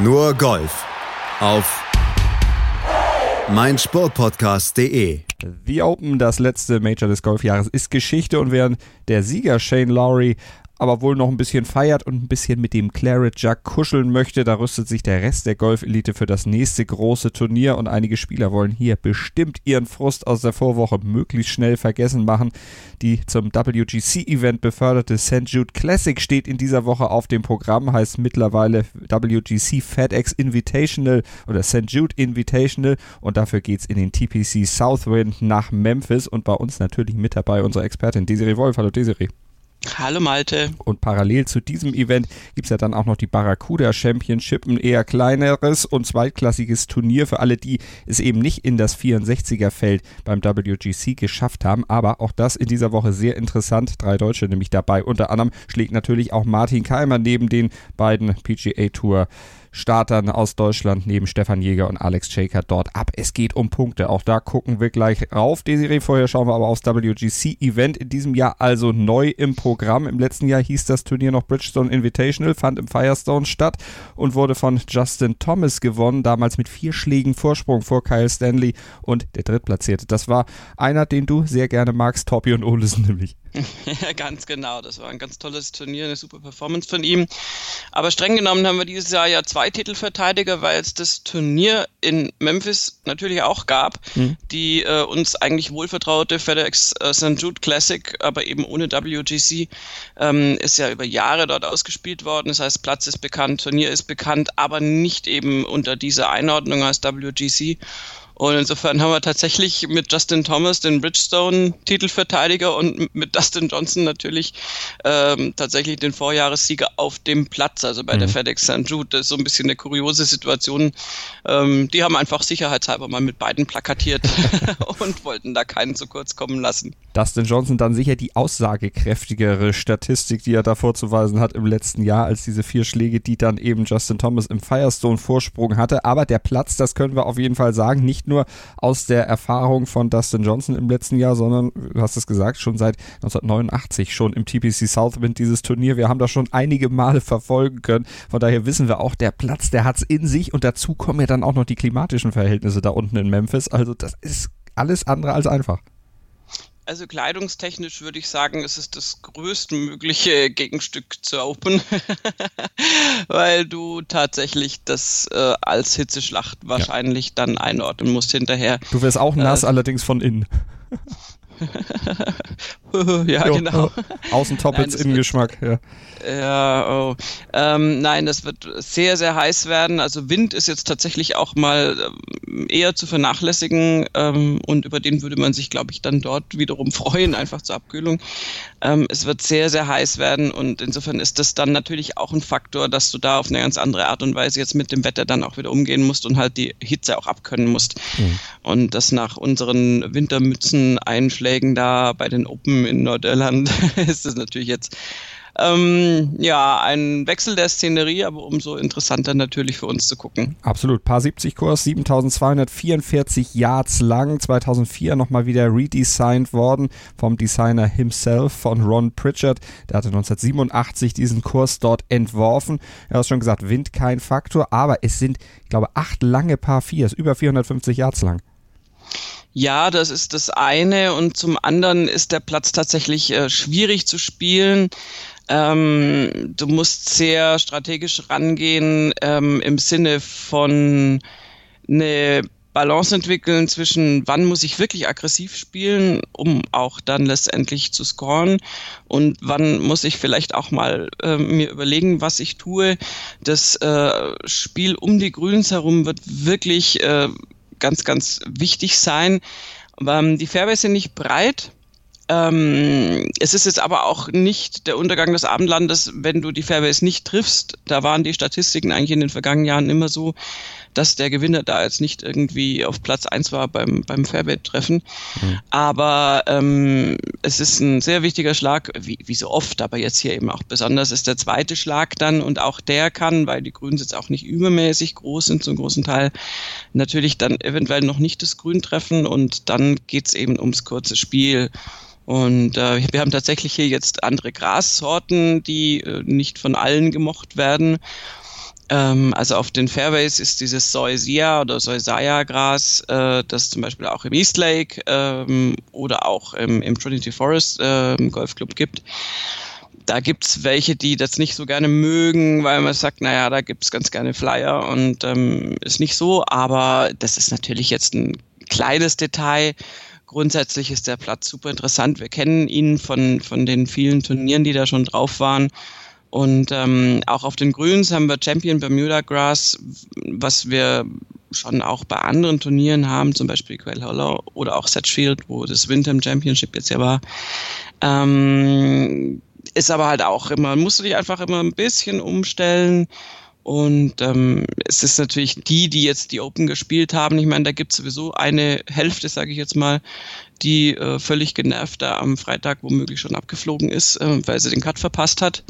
Nur Golf auf meinsportpodcast.de. The Open, das letzte Major des Golfjahres, ist Geschichte und während der Sieger Shane Lowry aber wohl noch ein bisschen feiert und ein bisschen mit dem Claret Jug kuscheln möchte. Da rüstet sich der Rest der Golfelite für das nächste große Turnier und einige Spieler wollen hier bestimmt ihren Frust aus der Vorwoche möglichst schnell vergessen machen. Die zum WGC-Event beförderte St. Jude Classic steht in dieser Woche auf dem Programm, heißt mittlerweile WGC FedEx Invitational oder St. Jude Invitational und dafür geht's in den TPC Southwind nach Memphis und bei uns natürlich mit dabei unsere Expertin Desiree Wolf. Hallo Desiree. Hallo Malte. Und parallel zu diesem Event gibt es ja dann auch noch die Barracuda Championship, ein eher kleineres und zweitklassiges Turnier für alle, die es eben nicht in das 64er Feld beim WGC geschafft haben. Aber auch das in dieser Woche sehr interessant. Drei Deutsche nämlich dabei. Unter anderem schlägt natürlich auch Martin Keimer neben den beiden PGA Tour Startern aus Deutschland neben Stefan Jäger und Alex Shaker dort ab. Es geht um Punkte. Auch da gucken wir gleich rauf. Desiree, vorher schauen wir aber aufs WGC-Event in diesem Jahr also neu im Programm. Im letzten Jahr hieß das Turnier noch Bridgestone Invitational, fand im Firestone statt und wurde von Justin Thomas gewonnen, damals mit vier Schlägen Vorsprung vor Kyle Stanley und der Drittplatzierte. Das war einer, den du sehr gerne magst, Torbjörn Olesen nämlich. Ja, ganz genau. Das war ein ganz tolles Turnier, eine super Performance von ihm. Aber streng genommen haben wir dieses Jahr ja zwei Titelverteidiger, weil es das Turnier in Memphis natürlich auch gab, mhm. die äh, uns eigentlich wohlvertraute FedEx äh, St. Jude Classic, aber eben ohne WGC, ähm, ist ja über Jahre dort ausgespielt worden. Das heißt, Platz ist bekannt, Turnier ist bekannt, aber nicht eben unter dieser Einordnung als WGC. Und insofern haben wir tatsächlich mit Justin Thomas den Bridgestone-Titelverteidiger und mit Dustin Johnson natürlich ähm, tatsächlich den Vorjahressieger auf dem Platz, also bei mhm. der FedEx St. Jude. Das ist so ein bisschen eine kuriose Situation. Ähm, die haben einfach sicherheitshalber mal mit beiden plakatiert und wollten da keinen zu kurz kommen lassen. Dustin Johnson dann sicher die aussagekräftigere Statistik, die er da vorzuweisen hat im letzten Jahr, als diese vier Schläge, die dann eben Justin Thomas im Firestone Vorsprung hatte. Aber der Platz, das können wir auf jeden Fall sagen, nicht nur aus der Erfahrung von Dustin Johnson im letzten Jahr, sondern, du hast es gesagt, schon seit 1989 schon im TPC Southwind dieses Turnier. Wir haben das schon einige Male verfolgen können. Von daher wissen wir auch, der Platz, der hat es in sich und dazu kommen ja dann auch noch die klimatischen Verhältnisse da unten in Memphis. Also das ist alles andere als einfach. Also kleidungstechnisch würde ich sagen, es ist das größtmögliche Gegenstück zur Open, weil du tatsächlich das äh, als Hitzeschlacht wahrscheinlich ja. dann einordnen musst hinterher. Du wirst auch nass, äh, allerdings von innen. ja, jo, genau. Außentoppets Innengeschmack, ja. Ja, oh. Ähm, nein, das wird sehr, sehr heiß werden. Also Wind ist jetzt tatsächlich auch mal ähm, eher zu vernachlässigen ähm, und über den würde man sich, glaube ich, dann dort wiederum freuen, einfach zur Abkühlung. Ähm, es wird sehr, sehr heiß werden und insofern ist das dann natürlich auch ein Faktor, dass du da auf eine ganz andere Art und Weise jetzt mit dem Wetter dann auch wieder umgehen musst und halt die Hitze auch abkönnen musst. Mhm. Und das nach unseren Wintermützen-Einschlägen da bei den Open in Nordirland ist das natürlich jetzt ähm, ja, ein Wechsel der Szenerie, aber umso interessanter natürlich für uns zu gucken. Absolut. Paar 70 Kurs, 7244 Yards lang, 2004 nochmal wieder redesigned worden vom Designer himself, von Ron Pritchard. Der hatte 1987 diesen Kurs dort entworfen. Er hat schon gesagt, Wind kein Faktor, aber es sind, ich glaube, acht lange Paar 4, über 450 Yards lang. Ja, das ist das eine. Und zum anderen ist der Platz tatsächlich äh, schwierig zu spielen. Ähm, du musst sehr strategisch rangehen ähm, im Sinne von eine Balance entwickeln zwischen, wann muss ich wirklich aggressiv spielen, um auch dann letztendlich zu scoren und wann muss ich vielleicht auch mal äh, mir überlegen, was ich tue. Das äh, Spiel um die Grüns herum wird wirklich äh, ganz, ganz wichtig sein. Ähm, die Fairways sind nicht breit, ähm, es ist jetzt aber auch nicht der Untergang des Abendlandes, wenn du die Fairways nicht triffst. Da waren die Statistiken eigentlich in den vergangenen Jahren immer so, dass der Gewinner da jetzt nicht irgendwie auf Platz eins war beim, beim Fairway-Treffen. Mhm. Aber ähm, es ist ein sehr wichtiger Schlag, wie, wie so oft, aber jetzt hier eben auch besonders ist der zweite Schlag dann und auch der kann, weil die Grüns jetzt auch nicht übermäßig groß sind zum großen Teil, natürlich dann eventuell noch nicht das Grün treffen und dann geht's eben ums kurze Spiel. Und äh, wir haben tatsächlich hier jetzt andere Grassorten, die äh, nicht von allen gemocht werden. Ähm, also auf den Fairways ist dieses Soisia oder Soisaya-Gras, äh, das zum Beispiel auch im East Lake ähm, oder auch im, im Trinity Forest äh, Golfclub gibt. Da gibt's welche, die das nicht so gerne mögen, weil man sagt, naja, da gibt's ganz gerne Flyer und ähm, ist nicht so, aber das ist natürlich jetzt ein kleines Detail. Grundsätzlich ist der Platz super interessant. Wir kennen ihn von, von den vielen Turnieren, die da schon drauf waren. Und ähm, auch auf den Grüns haben wir Champion Bermuda Grass, was wir schon auch bei anderen Turnieren haben, zum Beispiel Quail Hollow oder auch Setchfield, wo das Windham Championship jetzt ja war. Ähm, ist aber halt auch immer, musst du dich einfach immer ein bisschen umstellen. Und ähm, es ist natürlich die, die jetzt die Open gespielt haben. Ich meine, da gibt es sowieso eine Hälfte, sage ich jetzt mal, die äh, völlig genervt da am Freitag womöglich schon abgeflogen ist, äh, weil sie den Cut verpasst hat.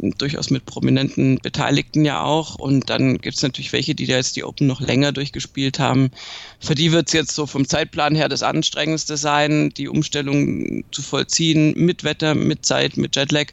Und durchaus mit prominenten Beteiligten ja auch. Und dann gibt es natürlich welche, die da jetzt die Open noch länger durchgespielt haben. Für die wird es jetzt so vom Zeitplan her das Anstrengendste sein, die Umstellung zu vollziehen mit Wetter, mit Zeit, mit Jetlag.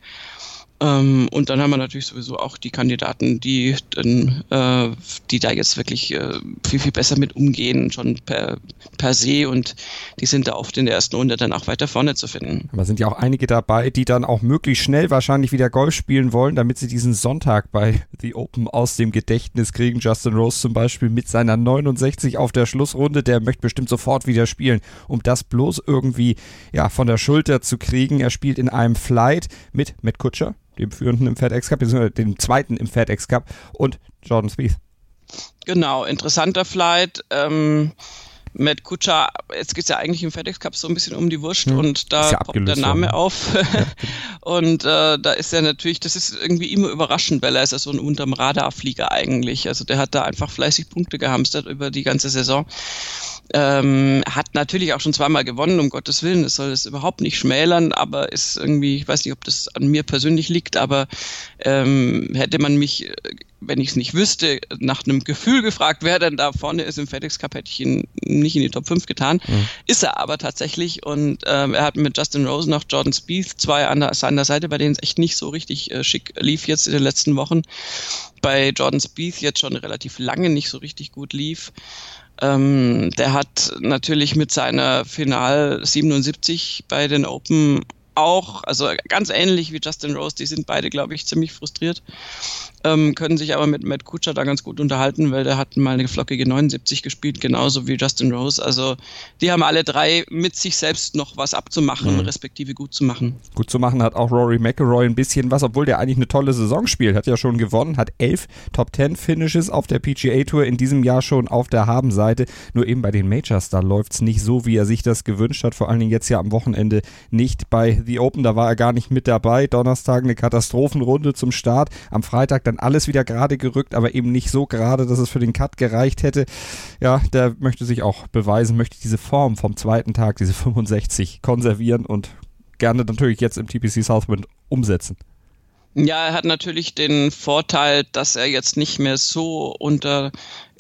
Ähm, und dann haben wir natürlich sowieso auch die Kandidaten, die, dann, äh, die da jetzt wirklich äh, viel, viel besser mit umgehen, schon per, per se. Und die sind da oft in der ersten Runde dann auch weiter vorne zu finden. Aber sind ja auch einige dabei, die dann auch möglichst schnell wahrscheinlich wieder Golf spielen wollen, damit sie diesen Sonntag bei The Open aus dem Gedächtnis kriegen. Justin Rose zum Beispiel mit seiner 69 auf der Schlussrunde, der möchte bestimmt sofort wieder spielen, um das bloß irgendwie ja, von der Schulter zu kriegen. Er spielt in einem Flight mit Matt Kutscher dem führenden im FedEx Cup, beziehungsweise dem zweiten im FedEx Cup und Jordan Spieth. Genau, interessanter Flight. Ähm, Matt Kutscher, jetzt geht es ja eigentlich im FedEx Cup so ein bisschen um die Wurst hm. und da ja poppt der Name worden. auf. Ja. und äh, da ist er natürlich, das ist irgendwie immer überraschend, weil er ist ja so ein unterm Radarflieger eigentlich. Also der hat da einfach fleißig Punkte gehamstert über die ganze Saison. Ähm, hat natürlich auch schon zweimal gewonnen, um Gottes Willen, das soll es überhaupt nicht schmälern, aber ist irgendwie, ich weiß nicht, ob das an mir persönlich liegt, aber ähm, hätte man mich, äh, wenn ich es nicht wüsste, nach einem Gefühl gefragt, wer denn da vorne ist im FedEx Cup, hätte ich ihn nicht in die Top 5 getan. Mhm. Ist er aber tatsächlich und ähm, er hat mit Justin Rose noch Jordan Spieth zwei an der, seiner Seite, bei denen es echt nicht so richtig äh, schick lief jetzt in den letzten Wochen. Bei Jordan Spieth jetzt schon relativ lange nicht so richtig gut lief. Ähm, der hat natürlich mit seiner Final 77 bei den Open auch, also ganz ähnlich wie Justin Rose, die sind beide, glaube ich, ziemlich frustriert ähm, können sich aber mit Matt Kutscher da ganz gut unterhalten, weil der hat mal eine flockige 79 gespielt, genauso wie Justin Rose. Also die haben alle drei mit sich selbst noch was abzumachen, mhm. respektive gut zu machen. Gut zu machen hat auch Rory McIlroy ein bisschen was, obwohl der eigentlich eine tolle Saison spielt. Hat ja schon gewonnen, hat elf Top Ten Finishes auf der PGA Tour in diesem Jahr schon auf der Habenseite. Nur eben bei den Majors, da läuft es nicht so, wie er sich das gewünscht hat. Vor allen Dingen jetzt ja am Wochenende nicht bei The Open, da war er gar nicht mit dabei. Donnerstag eine Katastrophenrunde zum Start. Am Freitag dann alles wieder gerade gerückt, aber eben nicht so gerade, dass es für den Cut gereicht hätte. Ja, der möchte sich auch beweisen, möchte diese Form vom zweiten Tag, diese 65, konservieren und gerne natürlich jetzt im TPC Southwind umsetzen. Ja, er hat natürlich den Vorteil, dass er jetzt nicht mehr so unter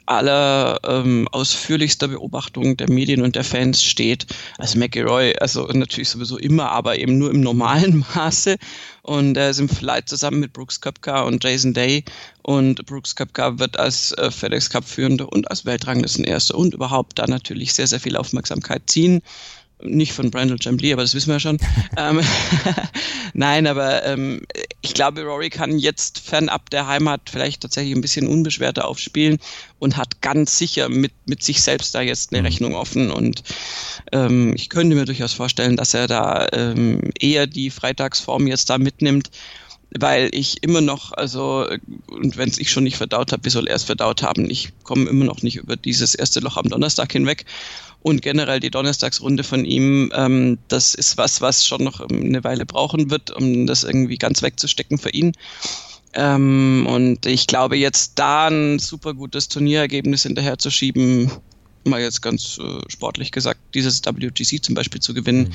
aller ähm, ausführlichster Beobachtung der Medien und der Fans steht. als McElroy, also natürlich sowieso immer, aber eben nur im normalen Maße. Und er ist im Flight zusammen mit Brooks Köpka und Jason Day. Und Brooks Köpka wird als äh, FedEx Cup führende und als Weltranglistenerster und überhaupt da natürlich sehr, sehr viel Aufmerksamkeit ziehen nicht von Brandon Chambly, aber das wissen wir ja schon. ähm, Nein, aber ähm, ich glaube, Rory kann jetzt fernab der Heimat vielleicht tatsächlich ein bisschen unbeschwerter aufspielen und hat ganz sicher mit, mit sich selbst da jetzt eine mhm. Rechnung offen. Und ähm, ich könnte mir durchaus vorstellen, dass er da ähm, eher die Freitagsform jetzt da mitnimmt weil ich immer noch, also, und wenn es ich schon nicht verdaut habe, wie soll er es verdaut haben? Ich komme immer noch nicht über dieses erste Loch am Donnerstag hinweg und generell die Donnerstagsrunde von ihm, ähm, das ist was, was schon noch eine Weile brauchen wird, um das irgendwie ganz wegzustecken für ihn. Ähm, und ich glaube, jetzt da ein super gutes Turnierergebnis hinterher zu schieben, mal jetzt ganz äh, sportlich gesagt, dieses WGC zum Beispiel zu gewinnen. Mhm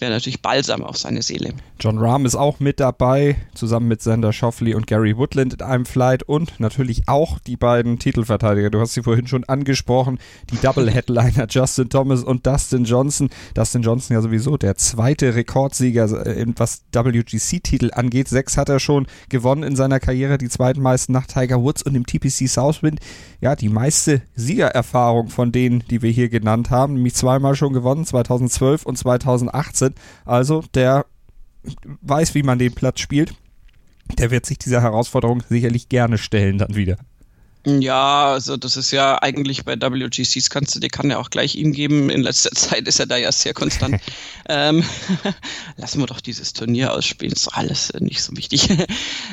wäre natürlich balsam auf seine Seele. John Rahm ist auch mit dabei, zusammen mit Sander Schoffley und Gary Woodland in einem Flight und natürlich auch die beiden Titelverteidiger. Du hast sie vorhin schon angesprochen, die Double-Headliner Justin Thomas und Dustin Johnson. Dustin Johnson ja sowieso der zweite Rekordsieger, äh, was WGC-Titel angeht. Sechs hat er schon gewonnen in seiner Karriere, die zweitmeisten nach Tiger Woods und im TPC Southwind. Ja, die meiste Siegererfahrung von denen, die wir hier genannt haben, nämlich zweimal schon gewonnen, 2012 und 2018. Also der weiß, wie man den Platz spielt. Der wird sich dieser Herausforderung sicherlich gerne stellen dann wieder. Ja, also das ist ja eigentlich bei WGCs kannst du, die kann ja auch gleich ihm geben. In letzter Zeit ist er da ja sehr konstant. ähm, lassen wir doch dieses Turnier ausspielen, ist alles nicht so wichtig.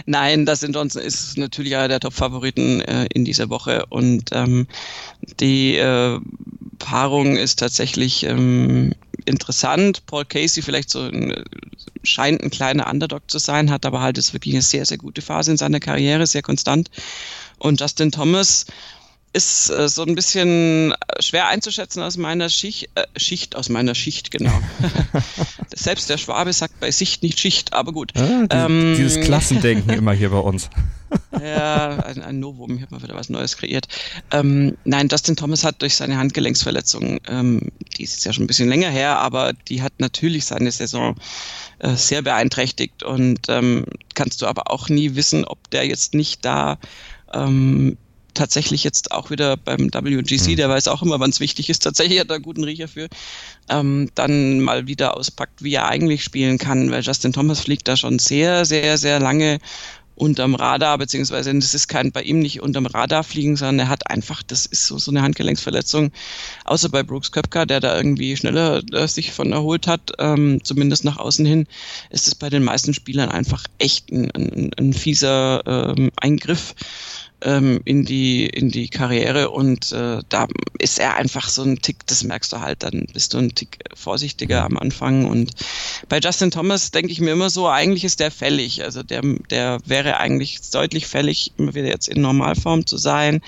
Nein, das in Johnson ist natürlich einer der Top-Favoriten äh, in dieser Woche und ähm, die äh, Paarung ist tatsächlich ähm, interessant. Paul Casey vielleicht so ein, scheint ein kleiner Underdog zu sein, hat aber halt jetzt wirklich eine sehr, sehr gute Phase in seiner Karriere, sehr konstant. Und Justin Thomas ist äh, so ein bisschen schwer einzuschätzen aus meiner Schicht, äh, Schicht aus meiner Schicht, genau. Selbst der Schwabe sagt bei Sicht nicht Schicht, aber gut. Ah, dieses, ähm, dieses Klassendenken immer hier bei uns. ja, ein, ein Novum, ich habe mal wieder was Neues kreiert. Ähm, nein, Dustin Thomas hat durch seine Handgelenksverletzung, ähm, die ist jetzt ja schon ein bisschen länger her, aber die hat natürlich seine Saison äh, sehr beeinträchtigt und ähm, kannst du aber auch nie wissen, ob der jetzt nicht da ähm, tatsächlich jetzt auch wieder beim WGC, mhm. der weiß auch immer, wann es wichtig ist, tatsächlich hat er einen guten Riecher für, ähm, dann mal wieder auspackt, wie er eigentlich spielen kann, weil Justin Thomas fliegt da schon sehr, sehr, sehr lange unterm Radar, beziehungsweise das ist kein bei ihm nicht unterm Radar fliegen, sondern er hat einfach, das ist so, so eine Handgelenksverletzung, außer bei Brooks Köpker, der da irgendwie schneller äh, sich von erholt hat, ähm, zumindest nach außen hin, ist es bei den meisten Spielern einfach echt ein, ein, ein fieser ähm, Eingriff ähm, in die in die Karriere und äh, da ist er einfach so ein Tick, das merkst du halt, dann bist du ein Tick vorsichtiger am Anfang und bei Justin Thomas denke ich mir immer so, eigentlich ist der fällig, also der der wäre eigentlich deutlich fällig, immer wieder jetzt in Normalform zu sein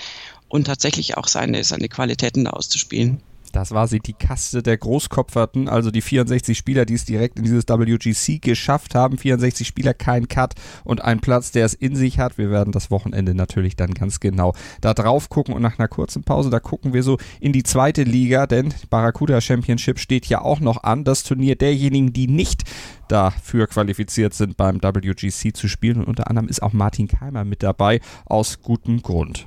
und tatsächlich auch seine seine Qualitäten da auszuspielen. Das war sie, die Kaste der Großkopferten, also die 64 Spieler, die es direkt in dieses WGC geschafft haben. 64 Spieler, kein Cut und ein Platz, der es in sich hat. Wir werden das Wochenende natürlich dann ganz genau da drauf gucken und nach einer kurzen Pause, da gucken wir so in die zweite Liga, denn Barracuda Championship steht ja auch noch an. Das Turnier derjenigen, die nicht dafür qualifiziert sind, beim WGC zu spielen. Und unter anderem ist auch Martin Keimer mit dabei, aus gutem Grund.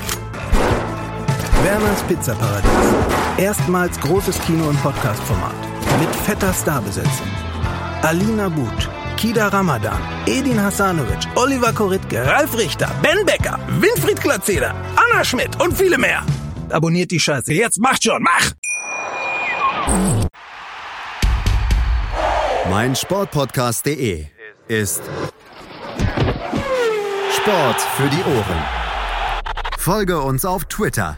Werners Pizzaparadies. Erstmals großes Kino- und Podcast-Format. Mit fetter Starbesetzung. Alina But, Kida Ramadan, Edin Hasanovic, Oliver Koritke, Ralf Richter, Ben Becker, Winfried Glatzeder, Anna Schmidt und viele mehr. Abonniert die Scheiße. Jetzt macht schon, mach! Mein Sportpodcast.de ist Sport für die Ohren. Folge uns auf Twitter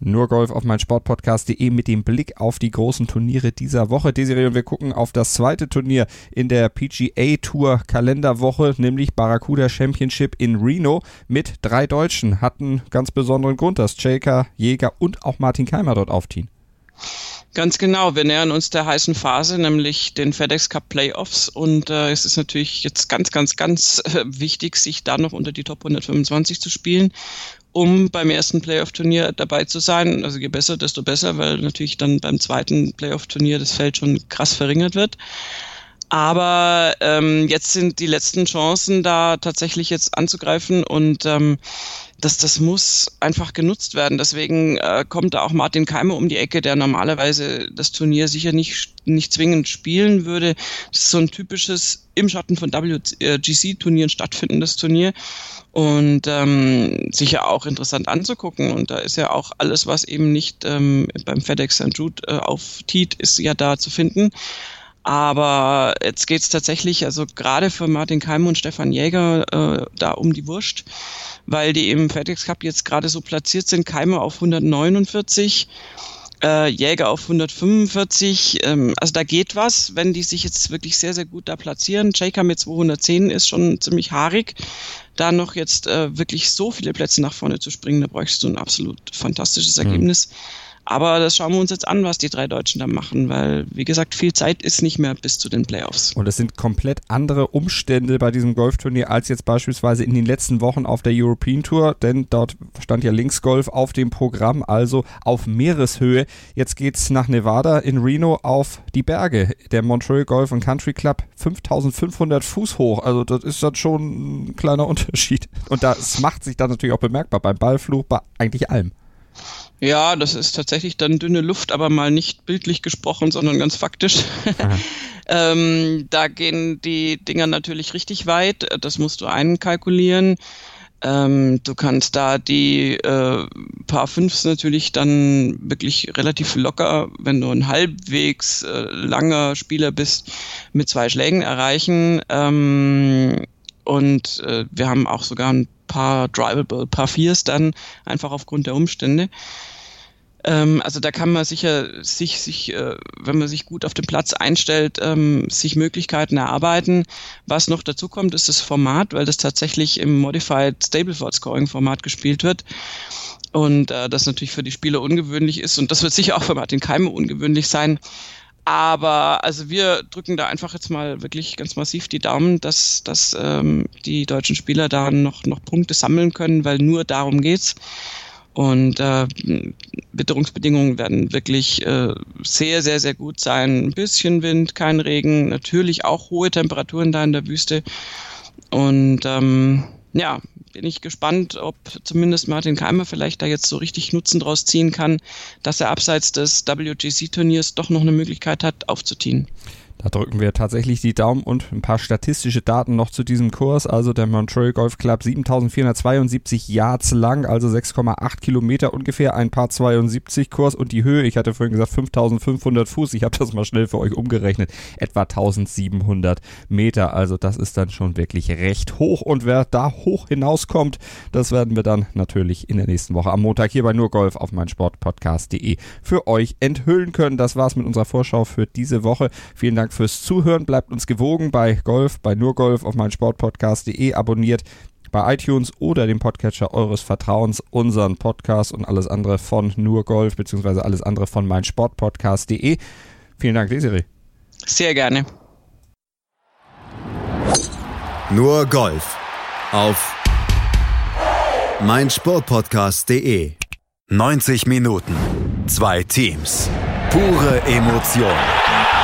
Nur Golf auf mein Sportpodcast.de mit dem Blick auf die großen Turniere dieser Woche. Desiree und wir gucken auf das zweite Turnier in der PGA Tour Kalenderwoche, nämlich Barracuda Championship in Reno mit drei Deutschen. Hatten ganz besonderen Grund, dass Jaker, Jäger und auch Martin Keimer dort aufziehen. Ganz genau, wir nähern uns der heißen Phase, nämlich den FedEx Cup Playoffs und äh, es ist natürlich jetzt ganz, ganz, ganz äh, wichtig, sich da noch unter die Top 125 zu spielen um beim ersten Playoff-Turnier dabei zu sein. Also je besser, desto besser, weil natürlich dann beim zweiten Playoff-Turnier das Feld schon krass verringert wird. Aber ähm, jetzt sind die letzten Chancen da tatsächlich jetzt anzugreifen und ähm, das, das muss einfach genutzt werden. Deswegen äh, kommt da auch Martin Keimer um die Ecke, der normalerweise das Turnier sicher nicht, nicht zwingend spielen würde. Das ist so ein typisches im Schatten von WGC-Turnieren stattfindendes Turnier und ähm, sicher auch interessant anzugucken. Und da ist ja auch alles, was eben nicht ähm, beim FedEx St. Jude äh, auftiet, ist ja da zu finden. Aber jetzt geht's tatsächlich, also gerade für Martin Keim und Stefan Jäger, äh, da um die Wurst, weil die im FedEx Cup jetzt gerade so platziert sind. Keimer auf 149, äh, Jäger auf 145. Ähm, also da geht was, wenn die sich jetzt wirklich sehr, sehr gut da platzieren. Jaker mit 210 ist schon ziemlich haarig. Da noch jetzt äh, wirklich so viele Plätze nach vorne zu springen, da bräuchst du ein absolut fantastisches mhm. Ergebnis. Mhm. Aber das schauen wir uns jetzt an, was die drei Deutschen da machen, weil, wie gesagt, viel Zeit ist nicht mehr bis zu den Playoffs. Und es sind komplett andere Umstände bei diesem Golfturnier als jetzt beispielsweise in den letzten Wochen auf der European Tour, denn dort stand ja Linksgolf auf dem Programm, also auf Meereshöhe. Jetzt geht's nach Nevada in Reno auf die Berge. Der Montreal Golf and Country Club 5500 Fuß hoch. Also das ist dann schon ein kleiner Unterschied. Und das macht sich dann natürlich auch bemerkbar beim Ballflug, bei eigentlich allem. Ja, das ist tatsächlich dann dünne Luft, aber mal nicht bildlich gesprochen, sondern ganz faktisch. ähm, da gehen die Dinger natürlich richtig weit. Das musst du einkalkulieren. Ähm, du kannst da die äh, Paar Fünfs natürlich dann wirklich relativ locker, wenn du ein halbwegs äh, langer Spieler bist, mit zwei Schlägen erreichen. Ähm, und äh, wir haben auch sogar ein paar drivable Paar Viers dann einfach aufgrund der Umstände. Ähm, also da kann man sicher sich, sich äh, wenn man sich gut auf den Platz einstellt, ähm, sich Möglichkeiten erarbeiten. Was noch dazu kommt, ist das Format, weil das tatsächlich im Modified Stableford Scoring Format gespielt wird. Und äh, das natürlich für die Spieler ungewöhnlich ist. Und das wird sicher auch für Martin Keime ungewöhnlich sein. Aber also wir drücken da einfach jetzt mal wirklich ganz massiv die Daumen, dass, dass ähm, die deutschen Spieler da noch, noch Punkte sammeln können, weil nur darum geht's. Und äh, Witterungsbedingungen werden wirklich äh, sehr, sehr, sehr gut sein. Ein bisschen Wind, kein Regen, natürlich auch hohe Temperaturen da in der Wüste. Und ähm, ja, bin ich gespannt, ob zumindest Martin Keimer vielleicht da jetzt so richtig Nutzen draus ziehen kann, dass er abseits des WGC-Turniers doch noch eine Möglichkeit hat, aufzuziehen. Da drücken wir tatsächlich die Daumen und ein paar statistische Daten noch zu diesem Kurs. Also der Montreal Golf Club 7472 Yards lang, also 6,8 Kilometer ungefähr, ein Paar 72 Kurs und die Höhe, ich hatte vorhin gesagt 5500 Fuß, ich habe das mal schnell für euch umgerechnet, etwa 1700 Meter. Also das ist dann schon wirklich recht hoch und wer da hoch hinauskommt, das werden wir dann natürlich in der nächsten Woche am Montag hier bei nur Golf auf meinsportpodcast.de für euch enthüllen können. Das war's mit unserer Vorschau für diese Woche. Vielen Dank fürs Zuhören. Bleibt uns gewogen bei Golf, bei nur Golf auf meinsportpodcast.de. Abonniert bei iTunes oder dem Podcatcher eures Vertrauens unseren Podcast und alles andere von nur Golf beziehungsweise alles andere von meinsportpodcast.de. Vielen Dank, Desiree. Sehr gerne. Nur Golf auf meinsportpodcast.de. 90 Minuten, zwei Teams, pure Emotion.